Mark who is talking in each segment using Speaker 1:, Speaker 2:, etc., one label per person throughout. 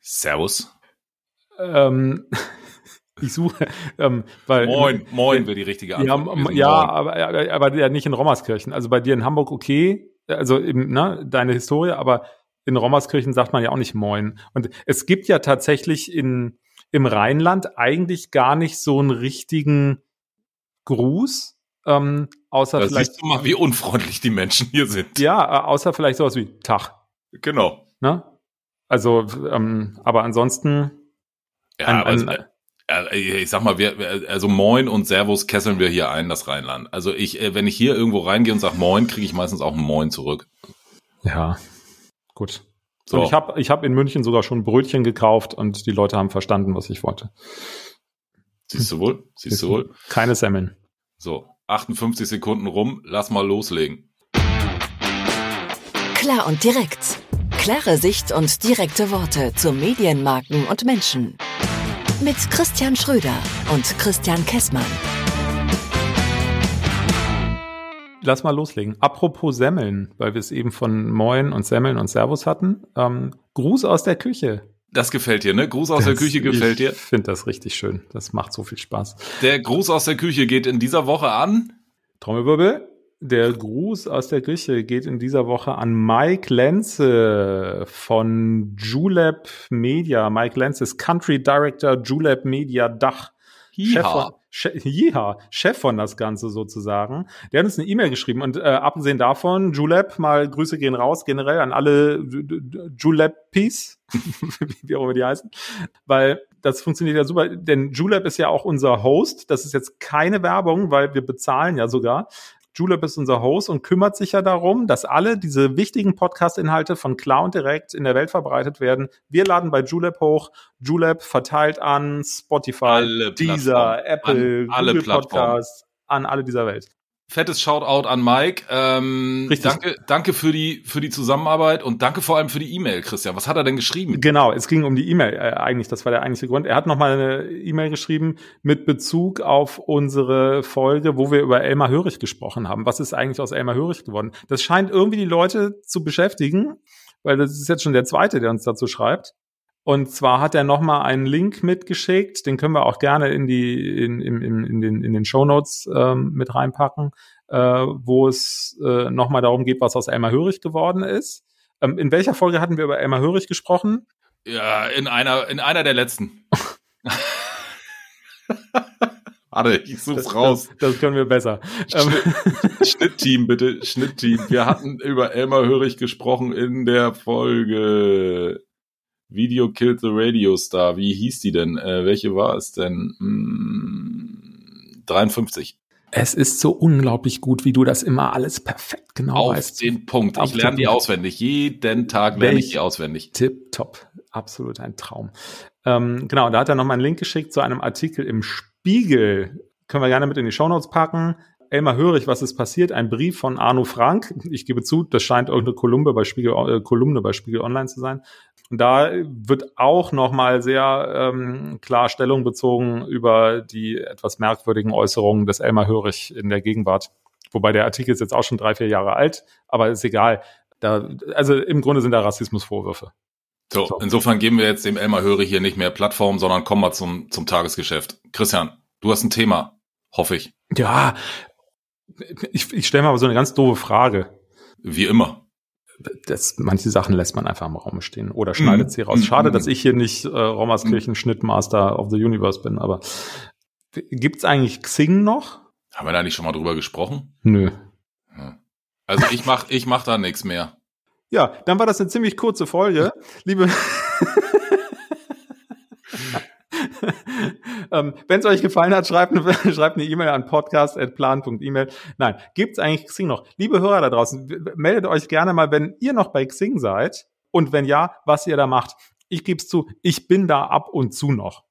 Speaker 1: Servus.
Speaker 2: Ähm, ich suche, ähm, weil.
Speaker 1: Moin, moin wäre die richtige
Speaker 2: Antwort. Ja, ja aber, aber, ja nicht in Rommerskirchen. Also bei dir in Hamburg okay, also eben, ne, deine Historie, aber in Rommerskirchen sagt man ja auch nicht Moin. Und es gibt ja tatsächlich in, im Rheinland eigentlich gar nicht so einen richtigen Gruß. Ähm, außer
Speaker 1: da
Speaker 2: vielleicht.
Speaker 1: Siehst du mal, wie unfreundlich die Menschen hier sind.
Speaker 2: Ja, außer vielleicht sowas wie Tag.
Speaker 1: Genau.
Speaker 2: Ne? Also, ähm, aber ansonsten.
Speaker 1: Ja, ein, ein, also, ich sag mal, wir, also Moin und Servus kesseln wir hier ein, das Rheinland. Also ich, äh, wenn ich hier irgendwo reingehe und sage Moin, kriege ich meistens auch ein Moin zurück.
Speaker 2: Ja, gut. So. Und ich habe ich hab in München sogar schon Brötchen gekauft und die Leute haben verstanden, was ich wollte.
Speaker 1: Siehst du wohl? Siehst du wohl?
Speaker 2: Keine Semmeln.
Speaker 1: So, 58 Sekunden rum, lass mal loslegen.
Speaker 3: Klar und direkt. Klare Sicht und direkte Worte zu Medienmarken und Menschen. Mit Christian Schröder und Christian Kessmann.
Speaker 2: Lass mal loslegen. Apropos Semmeln, weil wir es eben von Moin und Semmeln und Servus hatten. Ähm, Gruß aus der Küche.
Speaker 1: Das gefällt dir, ne? Gruß aus das, der Küche gefällt dir?
Speaker 2: Ich finde das richtig schön. Das macht so viel Spaß.
Speaker 1: Der Gruß aus der Küche geht in dieser Woche an.
Speaker 2: Trommelwirbel. Der Gruß aus der Küche geht in dieser Woche an Mike Lenze von Julep Media. Mike Lenze ist Country Director Julep Media Dach. Chef von, Chef, Chef von das Ganze sozusagen. Der hat uns eine E-Mail geschrieben und äh, abgesehen davon, Julep, mal Grüße gehen raus generell an alle Julepis, wie auch immer die heißen, weil das funktioniert ja super, denn Julep ist ja auch unser Host. Das ist jetzt keine Werbung, weil wir bezahlen ja sogar. Julep ist unser Host und kümmert sich ja darum, dass alle diese wichtigen Podcast-Inhalte von Cloud direkt in der Welt verbreitet werden. Wir laden bei Julep hoch. Julep verteilt an Spotify, alle Deezer, Apple,
Speaker 1: an alle Google Podcasts,
Speaker 2: an alle dieser Welt
Speaker 1: fettes Shoutout an Mike. Ähm, Richtig. Danke, danke für die für die Zusammenarbeit und danke vor allem für die E-Mail, Christian. Was hat er denn geschrieben?
Speaker 2: Genau, es ging um die E-Mail äh, eigentlich. Das war der eigentliche Grund. Er hat noch mal eine E-Mail geschrieben mit Bezug auf unsere Folge, wo wir über Elmar Hörig gesprochen haben. Was ist eigentlich aus Elmar Hörig geworden? Das scheint irgendwie die Leute zu beschäftigen, weil das ist jetzt schon der zweite, der uns dazu schreibt. Und zwar hat er nochmal einen Link mitgeschickt, den können wir auch gerne in die in, in, in, in den, in den Show Notes ähm, mit reinpacken, äh, wo es äh, nochmal darum geht, was aus Elmar Hörig geworden ist. Ähm, in welcher Folge hatten wir über Elmar Hörig gesprochen?
Speaker 1: Ja, in einer in einer der letzten. Warte, ich such's
Speaker 2: das,
Speaker 1: raus.
Speaker 2: Das, das, können wir besser.
Speaker 1: Ähm, Schnitt, Schnittteam, bitte, Schnittteam. Wir hatten über Elmar Hörig gesprochen in der Folge Video Killed the Radio Star. Wie hieß die denn? Äh, welche war es denn? Hm, 53.
Speaker 2: Es ist so unglaublich gut, wie du das immer alles perfekt genau
Speaker 1: Auf
Speaker 2: weißt.
Speaker 1: Auf den Punkt. Ich lerne die auswendig. Jeden Tag lerne ich die auswendig.
Speaker 2: Tipp, top. Absolut ein Traum. Ähm, genau, da hat er nochmal einen Link geschickt zu einem Artikel im Spiegel. Können wir gerne mit in die Shownotes packen. Elmar Hörig, was ist passiert? Ein Brief von Arno Frank. Ich gebe zu, das scheint irgendeine Kolumne bei Spiegel, äh, Kolumne bei Spiegel Online zu sein. Und da wird auch nochmal sehr ähm, klar Stellung bezogen über die etwas merkwürdigen Äußerungen des Elmar Hörig in der Gegenwart. Wobei der Artikel ist jetzt auch schon drei, vier Jahre alt, aber ist egal. Da, also im Grunde sind da Rassismusvorwürfe.
Speaker 1: So, so, insofern geben wir jetzt dem Elmar Hörig hier nicht mehr Plattform, sondern kommen wir zum, zum Tagesgeschäft. Christian, du hast ein Thema, hoffe ich.
Speaker 2: Ja, ich, ich stelle mal so eine ganz doofe Frage.
Speaker 1: Wie immer
Speaker 2: das, manche Sachen lässt man einfach im Raum stehen oder schneidet mm. sie raus. Schade, mm. dass ich hier nicht äh, Rommerskirchen Schnittmaster of the Universe bin, aber gibt's eigentlich Xing noch?
Speaker 1: Haben wir da nicht schon mal drüber gesprochen?
Speaker 2: Nö.
Speaker 1: Also ich mach, ich mach da nichts mehr.
Speaker 2: Ja, dann war das eine ziemlich kurze Folge. Liebe ähm, Wenn es euch gefallen hat, schreibt eine schreibt eine E-Mail an podcast.plan.email. Nein, gibt's eigentlich Xing noch? Liebe Hörer da draußen, meldet euch gerne mal, wenn ihr noch bei Xing seid und wenn ja, was ihr da macht. Ich gebe es zu, ich bin da ab und zu noch.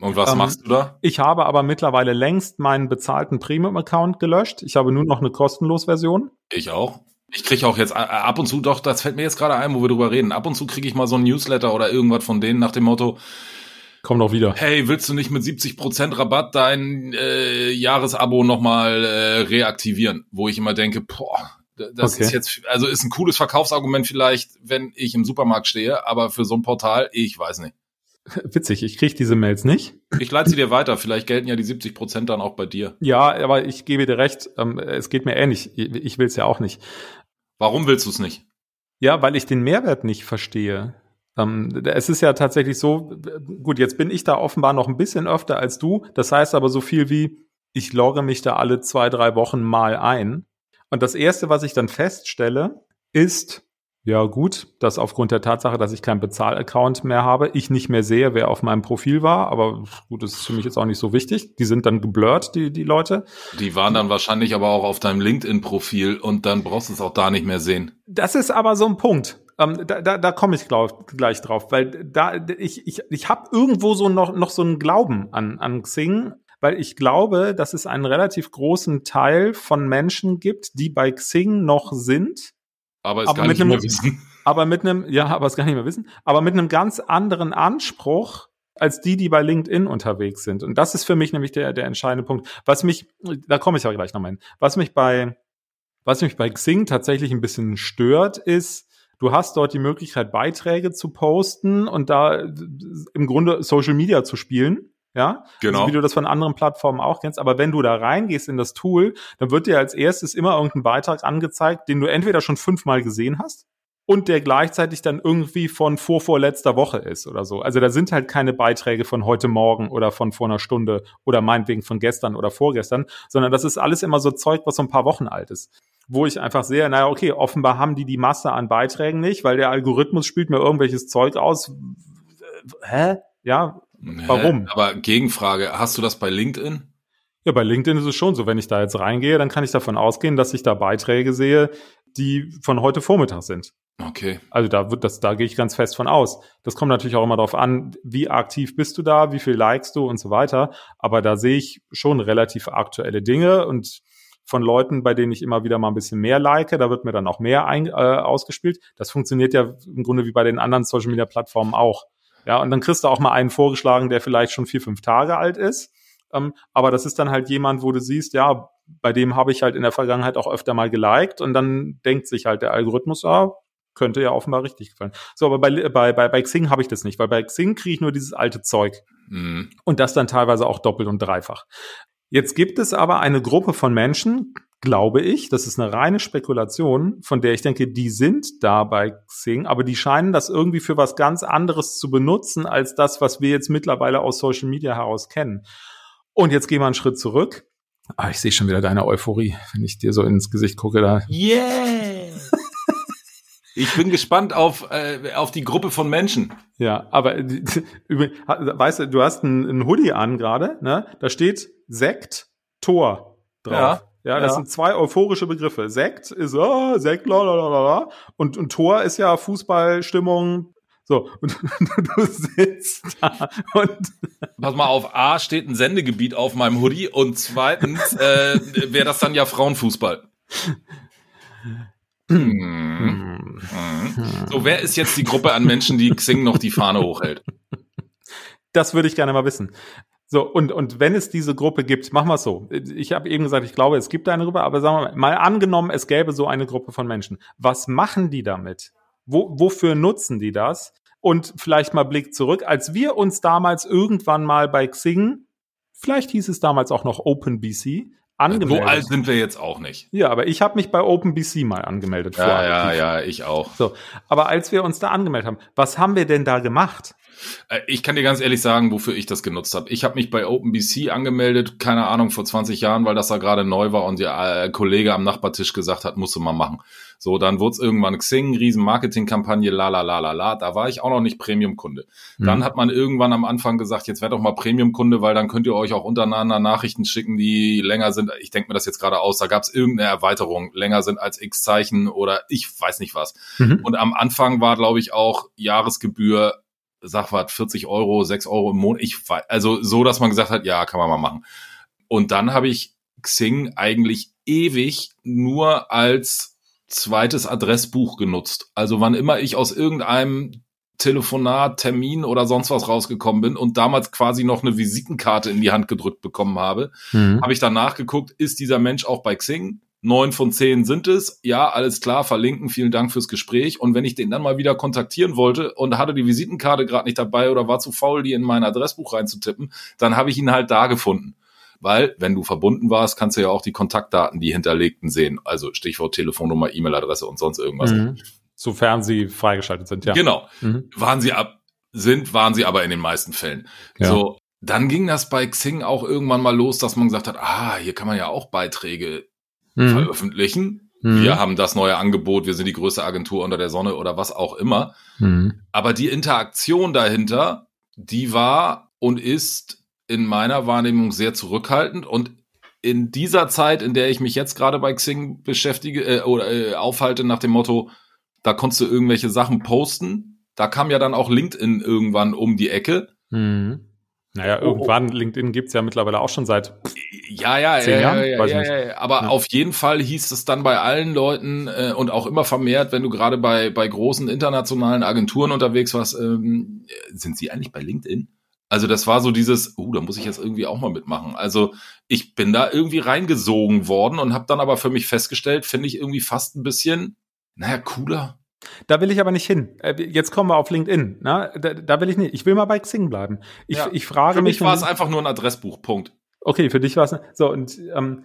Speaker 1: Und was ähm, machst du da?
Speaker 2: Ich habe aber mittlerweile längst meinen bezahlten Premium-Account gelöscht. Ich habe nur noch eine kostenlos Version.
Speaker 1: Ich auch. Ich kriege auch jetzt ab und zu, doch, das fällt mir jetzt gerade ein, wo wir drüber reden. Ab und zu kriege ich mal so ein Newsletter oder irgendwas von denen nach dem Motto,
Speaker 2: Komm doch wieder.
Speaker 1: Hey, willst du nicht mit 70% Rabatt dein äh, Jahresabo nochmal äh, reaktivieren? Wo ich immer denke, boah, Das okay. ist jetzt, also ist ein cooles Verkaufsargument vielleicht, wenn ich im Supermarkt stehe, aber für so ein Portal, ich weiß nicht.
Speaker 2: Witzig, ich kriege diese Mails nicht.
Speaker 1: Ich leite sie dir weiter, vielleicht gelten ja die 70 Prozent dann auch bei dir.
Speaker 2: Ja, aber ich gebe dir recht, ähm, es geht mir ähnlich. Ich will es ja auch nicht.
Speaker 1: Warum willst du es nicht?
Speaker 2: Ja, weil ich den Mehrwert nicht verstehe. Ähm, es ist ja tatsächlich so, gut, jetzt bin ich da offenbar noch ein bisschen öfter als du. Das heißt aber so viel wie, ich logge mich da alle zwei, drei Wochen mal ein. Und das erste, was ich dann feststelle, ist, ja gut, dass aufgrund der Tatsache, dass ich keinen Bezahlaccount mehr habe, ich nicht mehr sehe, wer auf meinem Profil war. Aber gut, das ist für mich jetzt auch nicht so wichtig. Die sind dann geblurrt, die, die Leute.
Speaker 1: Die waren dann wahrscheinlich aber auch auf deinem LinkedIn-Profil und dann brauchst du es auch da nicht mehr sehen.
Speaker 2: Das ist aber so ein Punkt. Ähm, da da, da komme ich glaub, gleich drauf, weil da ich ich ich habe irgendwo so noch noch so einen Glauben an an Xing, weil ich glaube, dass es einen relativ großen Teil von Menschen gibt, die bei Xing noch sind
Speaker 1: aber es aber gar nicht einem, mehr wissen.
Speaker 2: Aber mit einem, ja, aber es gar nicht mehr wissen, aber mit einem ganz anderen Anspruch als die, die bei LinkedIn unterwegs sind. Und das ist für mich nämlich der, der entscheidende Punkt. Was mich, da komme ich aber gleich nochmal hin, was mich bei, was mich bei Xing tatsächlich ein bisschen stört, ist, du hast dort die Möglichkeit, Beiträge zu posten und da im Grunde Social Media zu spielen ja,
Speaker 1: genau.
Speaker 2: Also wie du das von anderen Plattformen auch kennst. Aber wenn du da reingehst in das Tool, dann wird dir als erstes immer irgendein Beitrag angezeigt, den du entweder schon fünfmal gesehen hast und der gleichzeitig dann irgendwie von vorvorletzter Woche ist oder so. Also da sind halt keine Beiträge von heute Morgen oder von vor einer Stunde oder meinetwegen von gestern oder vorgestern, sondern das ist alles immer so Zeug, was so ein paar Wochen alt ist. Wo ich einfach sehe, naja, okay, offenbar haben die die Masse an Beiträgen nicht, weil der Algorithmus spielt mir irgendwelches Zeug aus. Hä? Ja, Warum?
Speaker 1: Aber Gegenfrage, hast du das bei LinkedIn?
Speaker 2: Ja, bei LinkedIn ist es schon so, wenn ich da jetzt reingehe, dann kann ich davon ausgehen, dass ich da Beiträge sehe, die von heute Vormittag sind.
Speaker 1: Okay.
Speaker 2: Also da wird das, da gehe ich ganz fest von aus. Das kommt natürlich auch immer darauf an, wie aktiv bist du da, wie viel likest du und so weiter. Aber da sehe ich schon relativ aktuelle Dinge und von Leuten, bei denen ich immer wieder mal ein bisschen mehr like, da wird mir dann auch mehr ein, äh, ausgespielt. Das funktioniert ja im Grunde wie bei den anderen Social Media Plattformen auch. Ja, und dann kriegst du auch mal einen vorgeschlagen, der vielleicht schon vier, fünf Tage alt ist. Ähm, aber das ist dann halt jemand, wo du siehst, ja, bei dem habe ich halt in der Vergangenheit auch öfter mal geliked und dann denkt sich halt der Algorithmus, ah, könnte ja offenbar richtig gefallen. So, aber bei, bei, bei, bei Xing habe ich das nicht, weil bei Xing kriege ich nur dieses alte Zeug. Mhm. Und das dann teilweise auch doppelt und dreifach. Jetzt gibt es aber eine Gruppe von Menschen, glaube ich, das ist eine reine Spekulation, von der ich denke, die sind da bei Xing, aber die scheinen das irgendwie für was ganz anderes zu benutzen, als das, was wir jetzt mittlerweile aus Social Media heraus kennen. Und jetzt gehen wir einen Schritt zurück. Ah, ich sehe schon wieder deine Euphorie, wenn ich dir so ins Gesicht gucke. Da.
Speaker 1: Yeah! Ich bin gespannt auf, äh, auf die Gruppe von Menschen.
Speaker 2: Ja, aber weißt du, du hast einen, Hoodie an gerade, ne? Da steht Sekt, Tor drauf. Ja. Ja, das ja. sind zwei euphorische Begriffe. Sekt ist, oh, Sekt, la, la, la, la. Und, und Tor ist ja Fußballstimmung. So, und du sitzt da und.
Speaker 1: Pass mal auf, A steht ein Sendegebiet auf meinem Hoodie und zweitens äh, wäre das dann ja Frauenfußball. Hm. Hm. So, wer ist jetzt die Gruppe an Menschen, die Xing noch die Fahne hochhält?
Speaker 2: Das würde ich gerne mal wissen. So, und, und wenn es diese Gruppe gibt, machen wir es so. Ich habe eben gesagt, ich glaube, es gibt eine Gruppe, aber sagen wir mal, mal angenommen, es gäbe so eine Gruppe von Menschen. Was machen die damit? Wo, wofür nutzen die das? Und vielleicht mal Blick zurück, als wir uns damals irgendwann mal bei Xing, vielleicht hieß es damals auch noch OpenBC, angemeldet.
Speaker 1: So alt sind wir jetzt auch nicht.
Speaker 2: Ja, aber ich habe mich bei OpenBC mal angemeldet.
Speaker 1: Ja, ja, ja, ich auch.
Speaker 2: So, aber als wir uns da angemeldet haben, was haben wir denn da gemacht?
Speaker 1: Äh, ich kann dir ganz ehrlich sagen, wofür ich das genutzt habe. Ich habe mich bei OpenBC angemeldet, keine Ahnung, vor 20 Jahren, weil das da gerade neu war und der äh, Kollege am Nachbartisch gesagt hat, musst du mal machen. So, dann wurde es irgendwann Xing, riesen Marketingkampagne, la la la la la. Da war ich auch noch nicht Premium-Kunde. Mhm. Dann hat man irgendwann am Anfang gesagt, jetzt werdet doch mal Premium-Kunde, weil dann könnt ihr euch auch untereinander Nachrichten schicken, die länger sind. Ich denke mir das jetzt gerade aus, da gab es irgendeine Erweiterung, länger sind als X Zeichen oder ich weiß nicht was. Mhm. Und am Anfang war, glaube ich, auch Jahresgebühr sag was, 40 Euro, 6 Euro im Monat. Ich, also so, dass man gesagt hat, ja, kann man mal machen. Und dann habe ich Xing eigentlich ewig nur als zweites Adressbuch genutzt. Also wann immer ich aus irgendeinem Telefonat, Termin oder sonst was rausgekommen bin und damals quasi noch eine Visitenkarte in die Hand gedrückt bekommen habe, mhm. habe ich dann nachgeguckt, ist dieser Mensch auch bei Xing? Neun von zehn sind es. Ja, alles klar, verlinken, vielen Dank fürs Gespräch. Und wenn ich den dann mal wieder kontaktieren wollte und hatte die Visitenkarte gerade nicht dabei oder war zu faul, die in mein Adressbuch reinzutippen, dann habe ich ihn halt da gefunden. Weil, wenn du verbunden warst, kannst du ja auch die Kontaktdaten, die hinterlegten sehen. Also Stichwort Telefonnummer, E-Mail-Adresse und sonst irgendwas.
Speaker 2: Mhm. Sofern sie freigeschaltet sind, ja.
Speaker 1: Genau. Mhm. Waren sie ab, sind, waren sie aber in den meisten Fällen. Ja. So, dann ging das bei Xing auch irgendwann mal los, dass man gesagt hat, ah, hier kann man ja auch Beiträge mhm. veröffentlichen. Mhm. Wir haben das neue Angebot, wir sind die größte Agentur unter der Sonne oder was auch immer. Mhm. Aber die Interaktion dahinter, die war und ist in meiner Wahrnehmung sehr zurückhaltend und in dieser Zeit, in der ich mich jetzt gerade bei Xing beschäftige äh, oder äh, aufhalte nach dem Motto, da konntest du irgendwelche Sachen posten. Da kam ja dann auch LinkedIn irgendwann um die Ecke.
Speaker 2: Mhm. Naja, oh, oh. irgendwann, oh. LinkedIn gibt's ja mittlerweile auch schon seit
Speaker 1: ja, ja, zehn ja, Jahren. Ja, ja, ja, ja, aber ja. auf jeden Fall hieß es dann bei allen Leuten äh, und auch immer vermehrt, wenn du gerade bei, bei großen internationalen Agenturen unterwegs warst, ähm, sind sie eigentlich bei LinkedIn? Also das war so dieses, uh, da muss ich jetzt irgendwie auch mal mitmachen. Also ich bin da irgendwie reingesogen worden und habe dann aber für mich festgestellt, finde ich irgendwie fast ein bisschen, naja, cooler.
Speaker 2: Da will ich aber nicht hin. Äh, jetzt kommen wir auf LinkedIn. Ne? Da, da will ich nicht. Ich will mal bei Xing bleiben. Ich, ja. ich frage
Speaker 1: für
Speaker 2: mich.
Speaker 1: Für mich war es einfach nur ein Adressbuch. Punkt.
Speaker 2: Okay, für dich war es. So und ähm,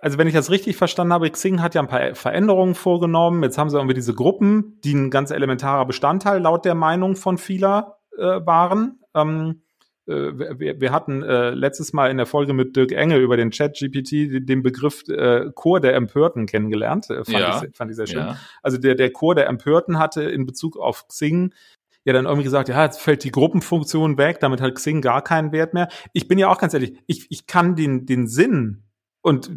Speaker 2: also wenn ich das richtig verstanden habe, Xing hat ja ein paar Veränderungen vorgenommen. Jetzt haben sie irgendwie diese Gruppen, die ein ganz elementarer Bestandteil laut der Meinung von vieler äh, waren. Ähm, äh, wir, wir hatten äh, letztes Mal in der Folge mit Dirk Engel über den Chat GPT den Begriff äh, Chor der Empörten kennengelernt. Äh, fand, ja. ich, fand ich sehr schön. Ja. Also der, der Chor der Empörten hatte in Bezug auf Xing ja dann irgendwie gesagt, ja, jetzt fällt die Gruppenfunktion weg, damit hat Xing gar keinen Wert mehr. Ich bin ja auch ganz ehrlich, ich, ich kann den, den Sinn und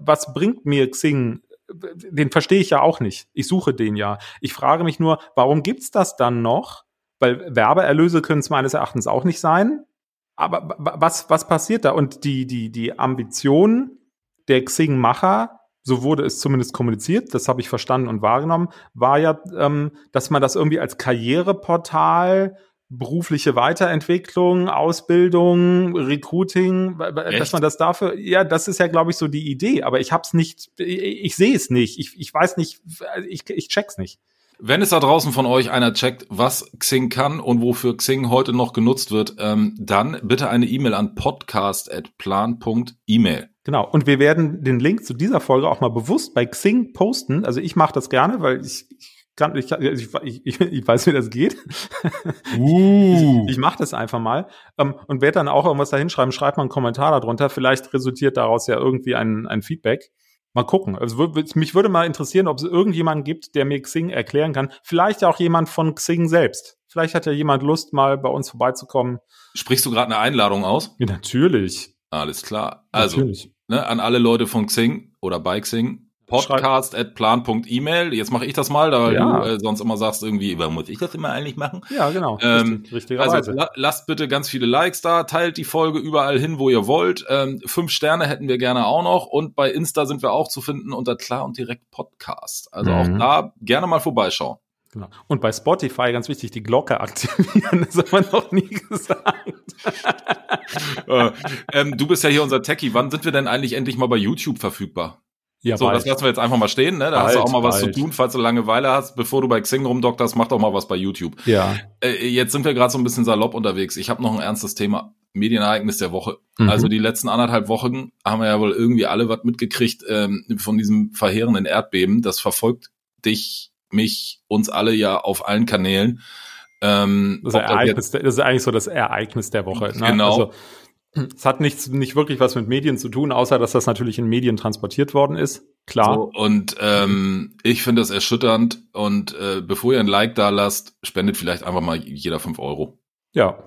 Speaker 2: was bringt mir Xing den verstehe ich ja auch nicht. Ich suche den ja. Ich frage mich nur, warum gibt's das dann noch? Weil Werbeerlöse können es meines Erachtens auch nicht sein. Aber was, was passiert da? Und die, die, die Ambition der Xing-Macher, so wurde es zumindest kommuniziert, das habe ich verstanden und wahrgenommen, war ja, ähm, dass man das irgendwie als Karriereportal berufliche Weiterentwicklung, Ausbildung, Recruiting, Echt? dass man das dafür, ja, das ist ja, glaube ich, so die Idee. Aber ich hab's nicht, ich, ich sehe es nicht, ich, ich weiß nicht, ich, ich check's nicht.
Speaker 1: Wenn es da draußen von euch einer checkt, was Xing kann und wofür Xing heute noch genutzt wird, ähm, dann bitte eine E-Mail an podcast.plan.email.
Speaker 2: Genau. Und wir werden den Link zu dieser Folge auch mal bewusst bei Xing posten. Also ich mache das gerne, weil ich, kann, ich, ich, ich, ich weiß, wie das geht. Uh. Ich, ich mache das einfach mal ähm, und werde dann auch irgendwas da hinschreiben. Schreibt mal einen Kommentar darunter. Vielleicht resultiert daraus ja irgendwie ein, ein Feedback. Mal gucken. Also mich würde mal interessieren, ob es irgendjemanden gibt, der mir Xing erklären kann. Vielleicht auch jemand von Xing selbst. Vielleicht hat ja jemand Lust, mal bei uns vorbeizukommen.
Speaker 1: Sprichst du gerade eine Einladung aus?
Speaker 2: Ja, natürlich.
Speaker 1: Alles klar. Also, natürlich. Ne, an alle Leute von Xing oder bei Xing, podcast at plan.email. Jetzt mache ich das mal, da ja. du äh, sonst immer sagst irgendwie, warum muss ich das immer eigentlich machen?
Speaker 2: Ja, genau.
Speaker 1: Ähm, Richtig, also la lasst bitte ganz viele Likes da, teilt die Folge überall hin, wo ihr wollt. Ähm, fünf Sterne hätten wir gerne auch noch und bei Insta sind wir auch zu finden unter klar und direkt Podcast. Also mhm. auch da gerne mal vorbeischauen.
Speaker 2: Genau. Und bei Spotify ganz wichtig, die Glocke aktivieren, das haben wir noch nie gesagt.
Speaker 1: äh, ähm, du bist ja hier unser Techie. Wann sind wir denn eigentlich endlich mal bei YouTube verfügbar? Ja, so, bald. das lassen wir jetzt einfach mal stehen, ne? Da bald, hast du auch mal was bald. zu tun, falls du Langeweile hast, bevor du bei Xing rumdokterst, mach doch mal was bei YouTube.
Speaker 2: Ja.
Speaker 1: Äh, jetzt sind wir gerade so ein bisschen salopp unterwegs. Ich habe noch ein ernstes Thema. Medienereignis der Woche. Mhm. Also die letzten anderthalb Wochen haben wir ja wohl irgendwie alle was mitgekriegt ähm, von diesem verheerenden Erdbeben. Das verfolgt dich, mich, uns alle ja auf allen Kanälen.
Speaker 2: Ähm, das, Ereignis, das ist eigentlich so das Ereignis der Woche.
Speaker 1: Ne? Genau.
Speaker 2: Also, es hat nichts, nicht wirklich was mit Medien zu tun, außer dass das natürlich in Medien transportiert worden ist. Klar. So,
Speaker 1: und ähm, ich finde das erschütternd. Und äh, bevor ihr ein Like da lasst, spendet vielleicht einfach mal jeder fünf Euro.
Speaker 2: Ja.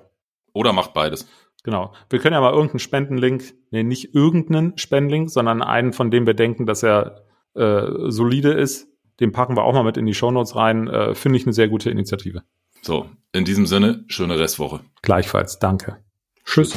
Speaker 1: Oder macht beides.
Speaker 2: Genau. Wir können ja mal irgendeinen Spendenlink, nee, nicht irgendeinen Spendenlink, sondern einen, von dem wir denken, dass er äh, solide ist. Den packen wir auch mal mit in die Shownotes rein. Äh, finde ich eine sehr gute Initiative.
Speaker 1: So, in diesem Sinne, schöne Restwoche.
Speaker 2: Gleichfalls, danke. Tschüss.